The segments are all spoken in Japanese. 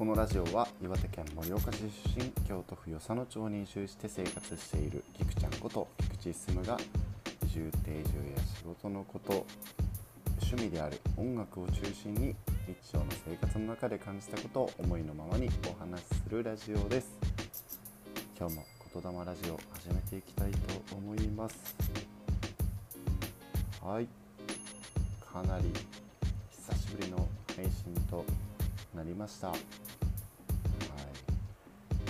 このラジオは岩手県盛岡市出身京都府与謝野町に移住して生活している菊ちゃんこと菊池進が移住定住や仕事のこと趣味である音楽を中心に日常の生活の中で感じたことを思いのままにお話しするラジオです。今日も言霊ラジオ始めていきたいと思います。はい。かなりなりました。はい。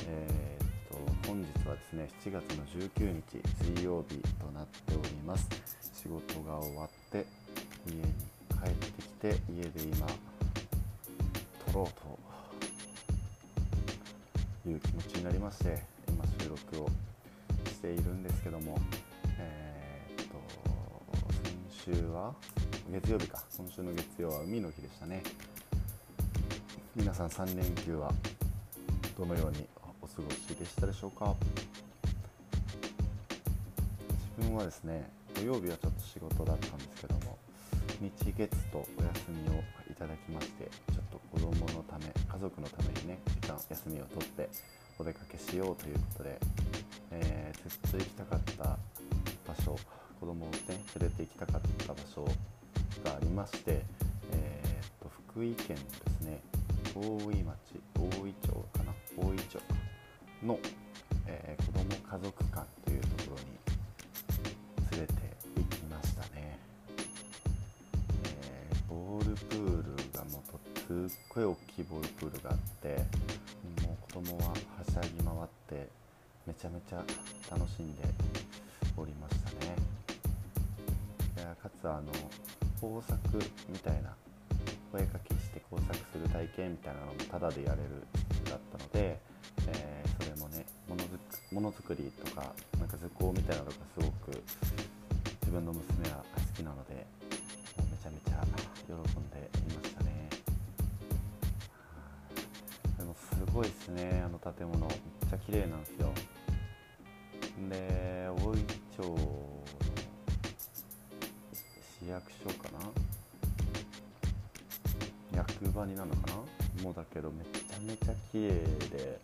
えー、っと本日はですね、7月の19日水曜日となっております。仕事が終わって家に帰ってきて家で今撮ろうという気持ちになりまして、今収録をしているんですけども、えー、っと先週は月曜日か、今週の月曜は海の日でしたね。皆さん3連休はどのようにお過ごしでしたでしょうか？自分はですね土曜日はちょっと仕事だったんですけども日月とお休みをいただきましてちょっと子供のため家族のためにね時間休みを取ってお出かけしようということで、えー、ずっと行きたかった場所子供をね連れて行きたかった場所がありまして、えー、と福井県です大井町大井町かな？大井町の、えー、子ども家族館というところに連れて行きましたね、えー、ボールプールがもうすっごい大きいボールプールがあってもう子供ははしゃぎ回ってめちゃめちゃ楽しんでおりましたね。かつあの工作みたいな声かけして工作する体験みたいなのもタダでやれるだったので、えー、それもねものづものづくりとかなんか図工みたいなのがすごく自分の娘は好きなのでもうめちゃめちゃ喜んでいましたね。でもすごいですねあの建物。めっちゃ綺麗なんですよ。で大井町の市役所か。な役場になのかな？もうだけどめちゃめちゃ綺麗で、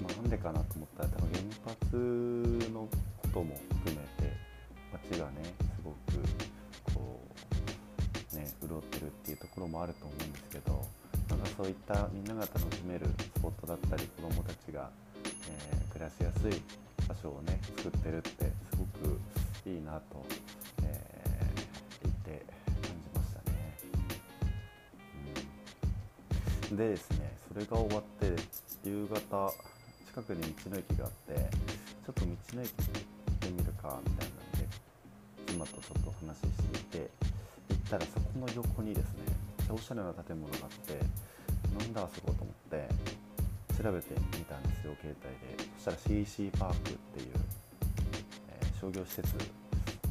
まあ、なんでかなと思ったら多分原発のことも含めて街がねすごくこうね潤ってるっていうところもあると思うんですけどなんかそういったみんなが楽しめるスポットだったり子どもたちが、えー、暮らしやすい場所をね作ってるってすごくいいなと、でですねそれが終わって夕方近くに道の駅があってちょっと道の駅行ってみるかみたいなんで妻とちょっと話していて行ったらそこの横にですねおしゃれな建物があってなんだあそこと思って調べてみたんですよ携帯で。そしたら CC パークっていう、えー、商業施設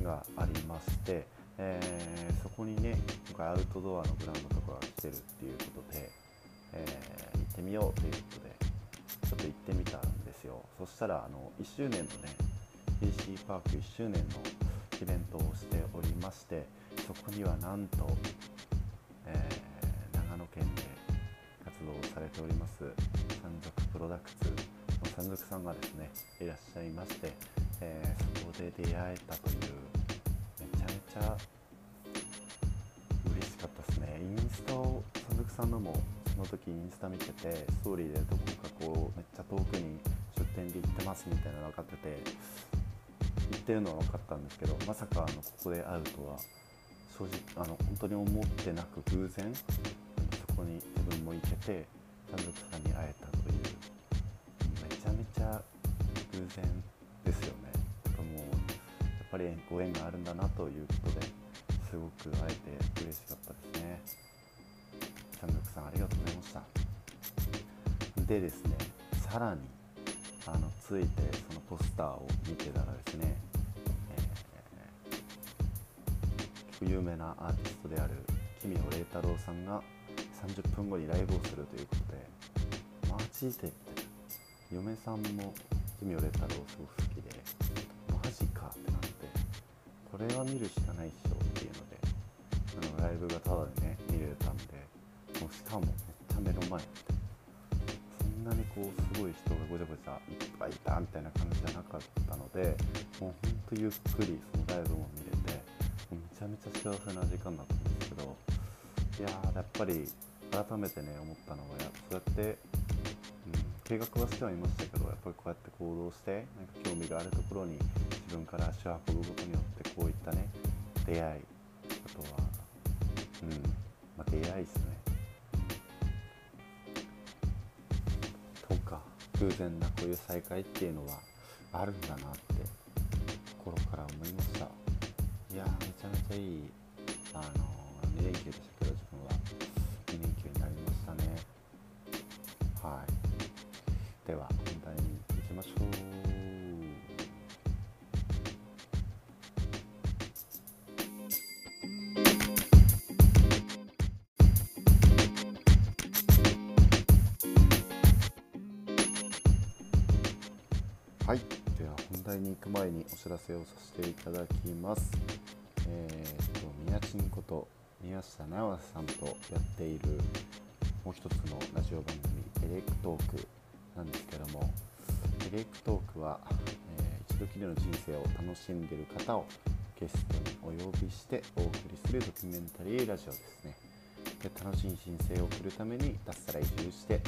がありまして、えー、そこにね今回アウトドアのブランドとかが来てるっていうことでえー、行ってみようということでちょっと行ってみたんですよ。そしたらあの1周年のね PC パーク1周年のイベントをしておりましてそこにはなんと、えー、長野県で活動されております山賊プロダクツの山賊さんがですねいらっしゃいまして、えー、そこで出会えたというめちゃめちゃ嬉しかったですね。インスタを山賊さんのもの時インスタ見ててストーリーでどこかこうめっちゃ遠くに出店で行ってますみたいなの分かってて行ってるのは分かったんですけどまさかあのここで会うとは正直あの本当に思ってなく偶然そこに自分も行けて山賊さんに会えたというめちゃめちゃ偶然ですよねもうやっぱりご縁があるんだなということですごく会えて嬉しかったですね。さんありがとうございました。でですねさらにあのついてそのポスターを見てたらですね、えー、結構有名なアーティストである奇妙麗太郎さんが30分後にライブをするということでマジでって嫁さんも奇妙麗太郎すごく好きでマジかってなってこれは見るしかないっしょっていうのであのライブがただでね見れたんでもうしかもめっちゃ目の前そんなにこうすごい人がごちゃごちゃいっぱいいたみたいな感じじゃなかったのでもうほんとゆっくりそのライブも見れてもうめちゃめちゃ幸せな時間だったんですけどいやーやっぱり改めてね思ったのがそうやって、うん、計画はしてはいましたけどやっぱりこうやって行動してなんか興味があるところに自分から足を運ぶことによってこういったね出会いあとは、うんまあ、出会いですね。とか。偶然なこういう再会っていうのはあるんだなって心から思いました。いやめちゃめちゃいいあの2連休でしたけど自分は2連休になりましたね。はい。では本題に行きましょう。に行く前にお知らせをさせていただきます。えー、と宮ちんこと宮下直さんとやっているもう一つのラジオ番組エレクトークなんですけどもエレクトークは、えー、一度きりの人生を楽しんでいる方をゲストにお呼びしてお送りするドキュメンタリーラジオですね。で楽しい人生を送るために脱サラ移住して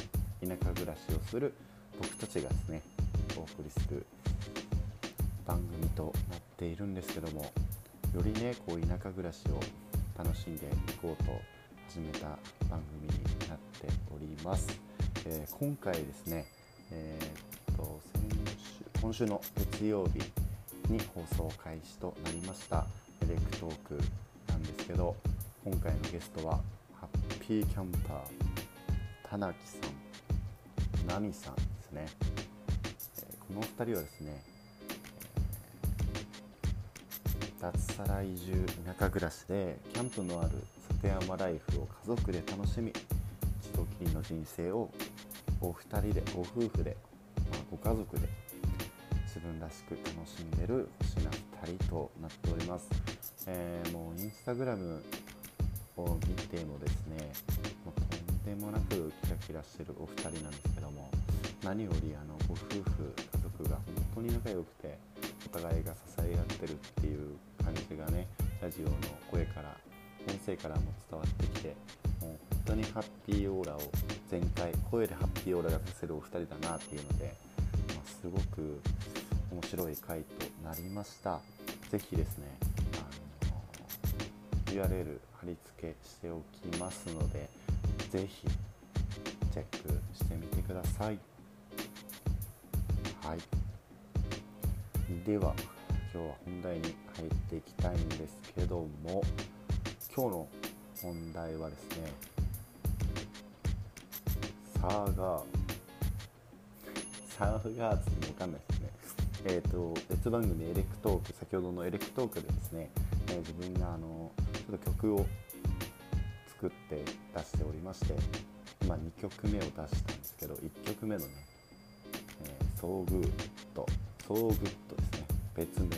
田舎暮らしをする僕たちがですねお送りする番組となっているんですけどもよりねこう田舎暮らしを楽しんでいこうと始めた番組になっております、えー、今回ですね、えー、っと先週今週の月曜日に放送開始となりましたエレクトークなんですけど今回のゲストはハッピーキャンパー田中さんナミさんですね。この2人はですね、脱サラ移住田舎暮らしでキャンプのある里山ライフを家族で楽しみ一度きりの人生をお二人でご夫婦で、まあ、ご家族で自分らしく楽しんでる星な2人となっております、えー、もうインスタグラムを見てもですねもうとんでもなくキラキラしてるお二人なんですけども何よりあのご夫婦家族が本当に仲良くてお互いが支え合ってるっていう感じがねラジオの声から音声からも伝わってきてもう本当にハッピーオーラを全開声でハッピーオーラが出せるお二人だなっていうので、まあ、すごく面白い回となりました是非ですねあの URL 貼り付けしておきますので是非チェックしてみてください。はいでは今日は本題に入っていきたいんですけども今日の本題はですねサーガーサーガーツもわかんないですね。えっ、ー、と別番組エレクトーク先ほどのエレクトークでですね、えー、自分があのちょっと曲を作って出しておりまして今2曲目を出したんですけど1曲目のね so good so good 別名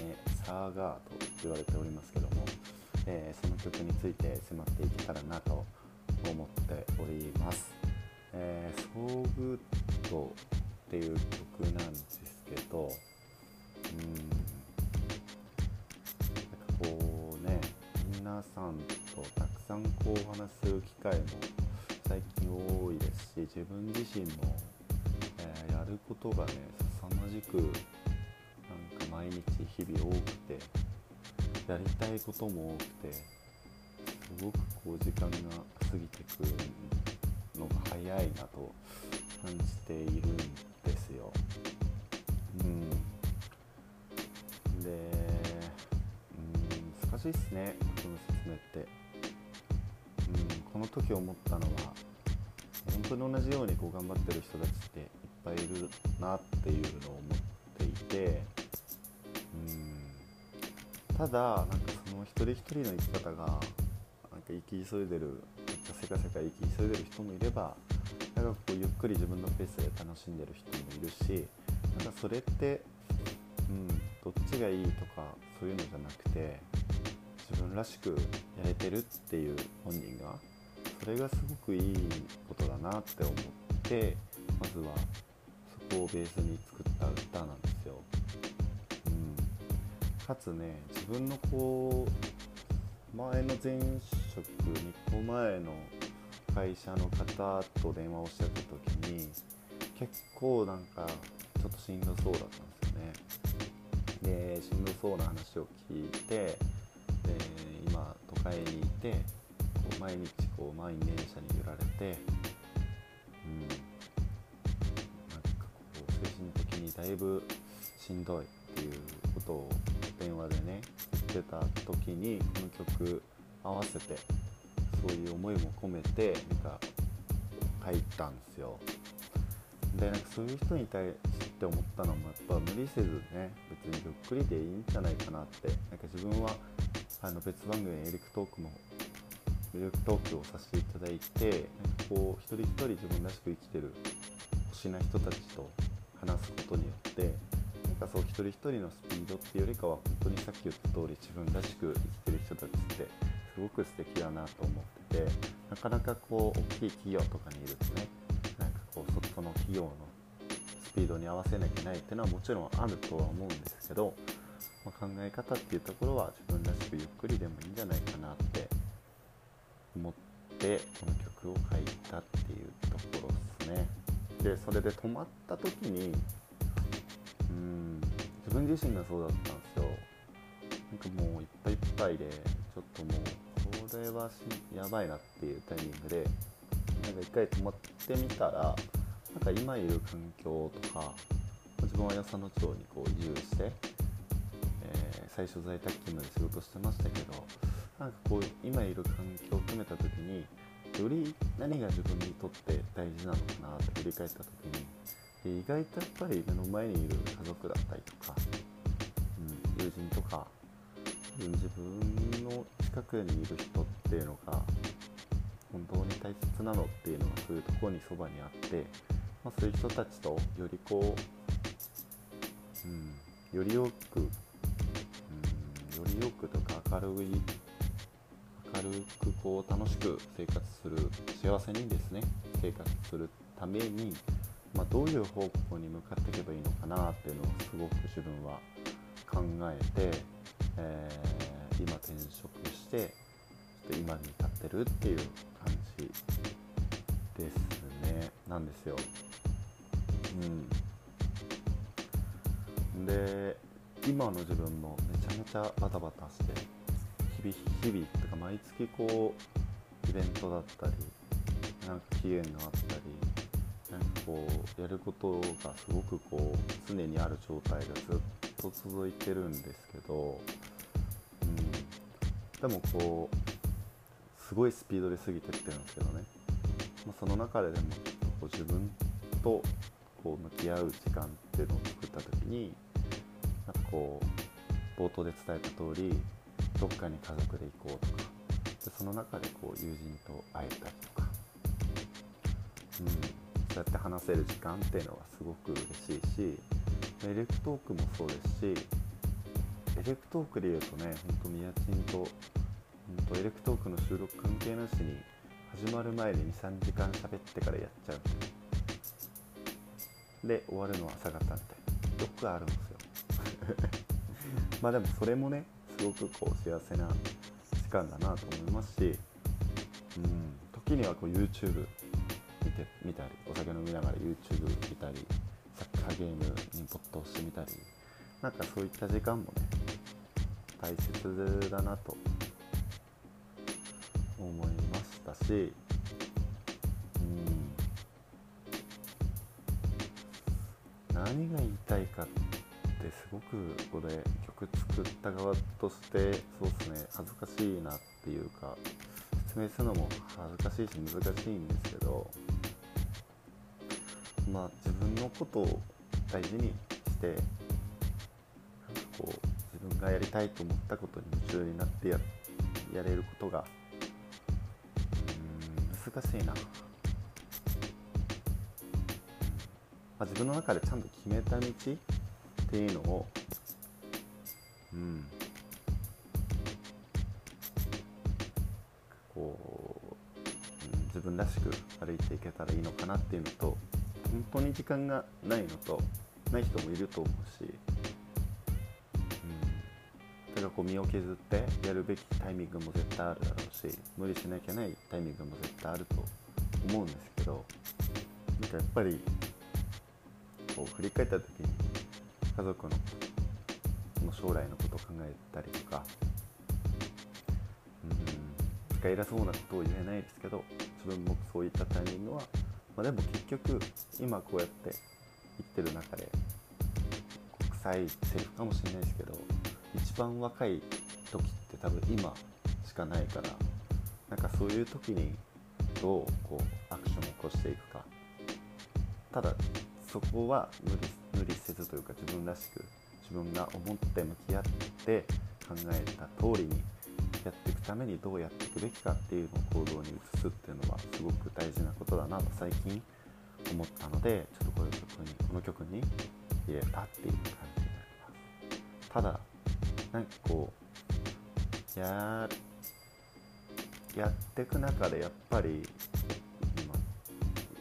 サーガーと言われておりますけども、えー、その曲について迫っていけたらなと思っております、えー、 so good っていう曲なんですけどうんなんかこうね皆さんとたくさんこうお話しする機会も最近多いですし自分自身もえー、やることがね凄まじく毎日日々多くてやりたいことも多くてすごくこう時間が過ぎてくるのが早いなと感じているんですよ。うん、で、うん、難しいっすねこの説明って。うん、この時思ったのは本当に同じようにこう頑張ってる人たちっていっぱいいるなっていうのを思っていてただなんかその一人一人の生き方がなんか生き急いでるめっちゃせかせか生き急いでる人もいればなんかこうゆっくり自分のペースで楽しんでる人もいるしなんかそれって、うん、どっちがいいとかそういうのじゃなくて自分らしくやれてるっていう本人がそれがすごくいいことだなって思ってまずはそこをベースに作った歌なんですよ、かつね自分のこう前の前職2個前の会社の方と電話をしてた時に結構なんかちょっとしんどそうだったんですよね。でしんどそうな話を聞いてで今都会にいてこう毎日こう満員電車に揺られてうん。なんかこう精神的にだいぶしんどいっていうことを電話でね言ってた時にこの曲合わせてそういう思いも込めてなんか書いたんですよ。でなんかそういう人に対して思ったのもやっぱ無理せずね別にゆっくりでいいんじゃないかなってなんか自分はあの別番組エリクトークもエリクトークをさせていただいてなんかこう一人一人自分らしく生きてる星な人たちと話すことによってかそう一人一人のスピードっていうよりかは本当にさっき言った通り自分らしく生きてる人たちってすごく素敵だなと思っててなかなかこう大きい企業とかにいるとねなんかこうその企業のスピードに合わせなきゃいけないっていうのはもちろんあるとは思うんですけど、まあ、考え方っていうところは自分らしくゆっくりでもいいんじゃないかなって思ってこの曲を書いたっていうところですね。でそれで止まった時に分自身がそうだったんですよ。なんかもういっぱいいっぱいでちょっともうこれはやばいなっていうタイミングでなんか一回止まってみたらなんか今いる環境とか自分は八野町にこう移住して、えー、最初在宅勤務で仕事してましたけどなんかこう今いる環境を含めた時により何が自分にとって大事なのかなって振り返った時に意外とやっぱり目の前にいる家族だったりとか、友人とか自分の近くにいる人っていうのが本当に大切なのっていうのがそういうところにそばにあって、まあ、そういう人たちとよりこう、うん、よりよく、うん、よりよくとか明るい明るくこう楽しく生活する幸せにですね生活するために、まあ、どういう方向に向かっていけばいいのかなっていうのをすごく自分は考えて、えー、今転職してちょっと今に至ってるっていう感じですねなんですよ。うん、で今の自分もめちゃめちゃバタバタして日々日々とか毎月こうイベントだったりなんか期限があったりなんかこうやることがすごくこう常にある状態がずっと続いてるんですけど、うん、でもこうすごいスピードで過ぎてってるんですけどね、まあ、その中ででもこう自分とこう向き合う時間っていうのを作った時になんかこう冒頭で伝えた通りどっかに家族で行こうとかでその中でこう友人と会えたりとか、うん、そうやって話せる時間っていうのはすごく嬉しいしエレクトークもそうですしエレクトークで言うとねほんと宮賃とうんとエレクトークの収録関係なしに始まる前に23時間喋ってからやっちゃう。で終わるのは朝方みたいな。よくあるんですよ。まあでもそれもねすごくこう幸せな時間だなと思いますし、うん、時にはこう YouTube 見てみたりお酒飲みながら YouTube 見たりサーゲームに没頭してみたりなんかそういった時間もね大切だなと思いましたし、うん、何が言いたいかってすごくこれ曲作った側としてそうですね恥ずかしいなっていうか説明するのも恥ずかしいし難しいんですけどまあ自分のことを大事にしてこう自分がやりたいと思ったことに夢中になってややれることが難しいな、まあ、自分の中でちゃんと決めた道っていうのをうん。こう、うん、自分らしく歩いていけたらいいのかなっていうのと本当に時間がないのとない人もいると思うし、うん、だからこう身を削ってやるべきタイミングも絶対あるだろうし無理しなきゃないタイミングも絶対あると思うんですけどなんかやっぱりこう振り返った時に家族のの将来のことを考えたりとかうんか偉そうなことを言えないですけど自分もそういったタイミングは、まあ、でも結局今こうやって生きてる中で臭いセリフかもしれないですけど一番若い時って多分今しかないからなんかそういう時にどうこうアクションを起こしていくか。ただそこは無理無理せずというか自分らしく自分が思って向き合って考えた通りにやっていくためにどうやっていくべきかっていうのを行動に移すっていうのはすごく大事なことだなと最近思ったのでちょっとこの曲にこの曲に入れたっていう感じになりますただなんかこうややっていく中でやっぱり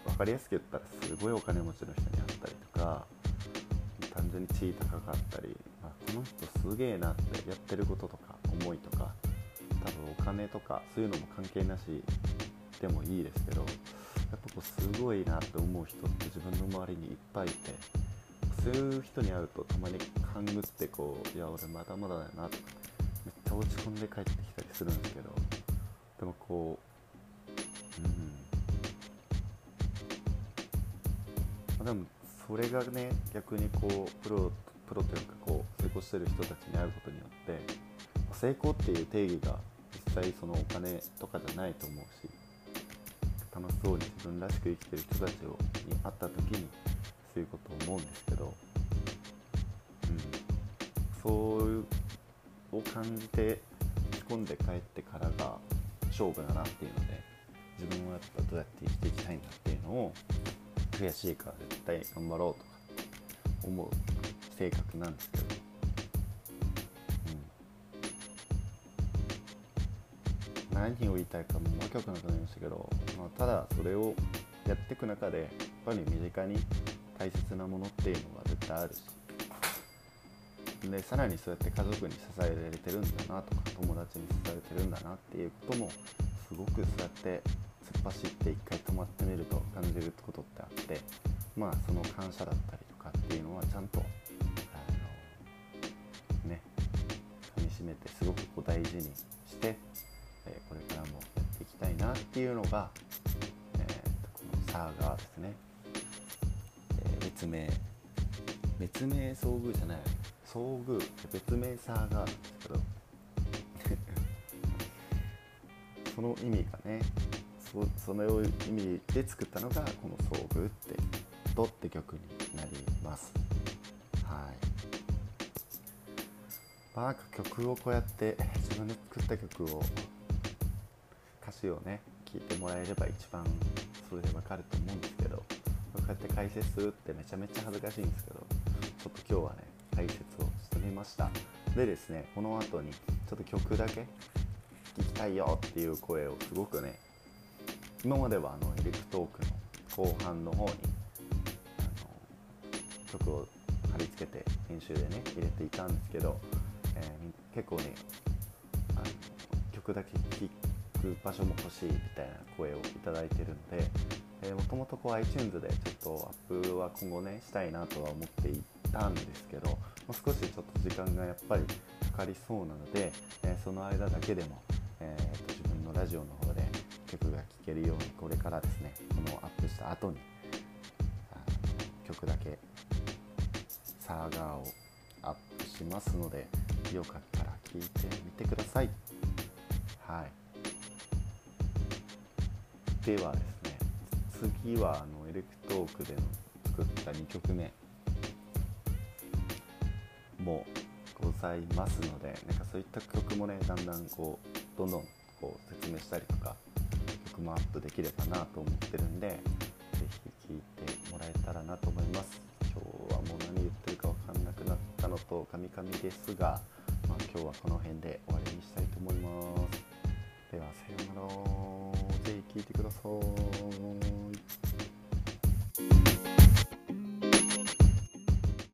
分かりやすく言ったらすごいお金持ちの人に会ったりとか単純に地位高かったり、まあ、この人すげえなってやってることとか思いとか多分お金とかそういうのも関係なしでもいいですけどやっぱこうすごいなって思う人って自分の周りにいっぱいいてそういう人に会うとたまに勘ぐってこういや俺まだまだだよなとかめっちゃ落ち込んで帰ってきたりするんですけどでもこううん。あでもそれがね逆にこうプロプロというかこう成功してる人たちに会うことによって成功っていう定義が際そのお金とかじゃないと思うし楽しそうに自分らしく生きてる人たちをに会った時にそういうことを思うんですけど、うん、そういうを感じて仕込んで帰ってからが勝負だなっていうので自分はやっぱどうやって生きていきたいんだっていうのを悔しいから絶対頑張ろうとか思う性格なんですけど、何を言いたいかもうわけわかんなくなりましたけど、まあ、ただそれをやっていく中でやっぱり身近に大切なものっていうのが絶対あるし。でさらにそうやって家族に支えられてるんだなとか友達に支えてるんだなっていうこともすごくそうやって突っ走って一回止まってみると感じることってあってまあその感謝だったりとかっていうのはちゃんとあのねかみしめてすごくこう大事にして、なっていうのが、えー、このサーガーですね、えー、別名。別名遭遇じゃない。遭遇。別名サーガーなんですけど。その意味がねそその意味で作ったのがこの「遭遇」って「ド」って曲になります。はい。まあなんか曲をこうやって自分で作った曲を歌詞をね聴いてもらえれば一番それでわかると思うんですけどこうやって解説するってめちゃめちゃ恥ずかしいんですけどちょっと今日はね解説をしてみました。でですねこの後にちょっと曲だけ聴きたいよっていう声をすごくね今まではあのエレクトークの後半の方にあの曲を貼り付けて編集でね入れていたんですけど、えー、結構ねあの曲だけ聴いてく場所も欲しいみたいな声を頂いてるんで、えー、もともとこう iTunes でちょっとアップは今後ねしたいなとは思っていたんですけどもう少しちょっと時間がやっぱりかかりそうなので、えー、その間だけでも、えーと、自分のラジオの方で曲が聴けるようにこれからですねこのアップした後に曲だけサーガーをアップしますのでよかったら聴いてみてください。はい。ではですね次はあのエレクトークでの作った2曲目もございますのでなんかそういった曲もねだんだんこうどんどんこう説明したりとか曲もアップできればなと思ってるんで是非聴いてもらえたらなと思います。今日はもう何言ってるか分かんなくなったのとカミカミですが、まあ、今日はこの辺で終わりにしたいと思います。ではさようなら。ぜひ聴いてください。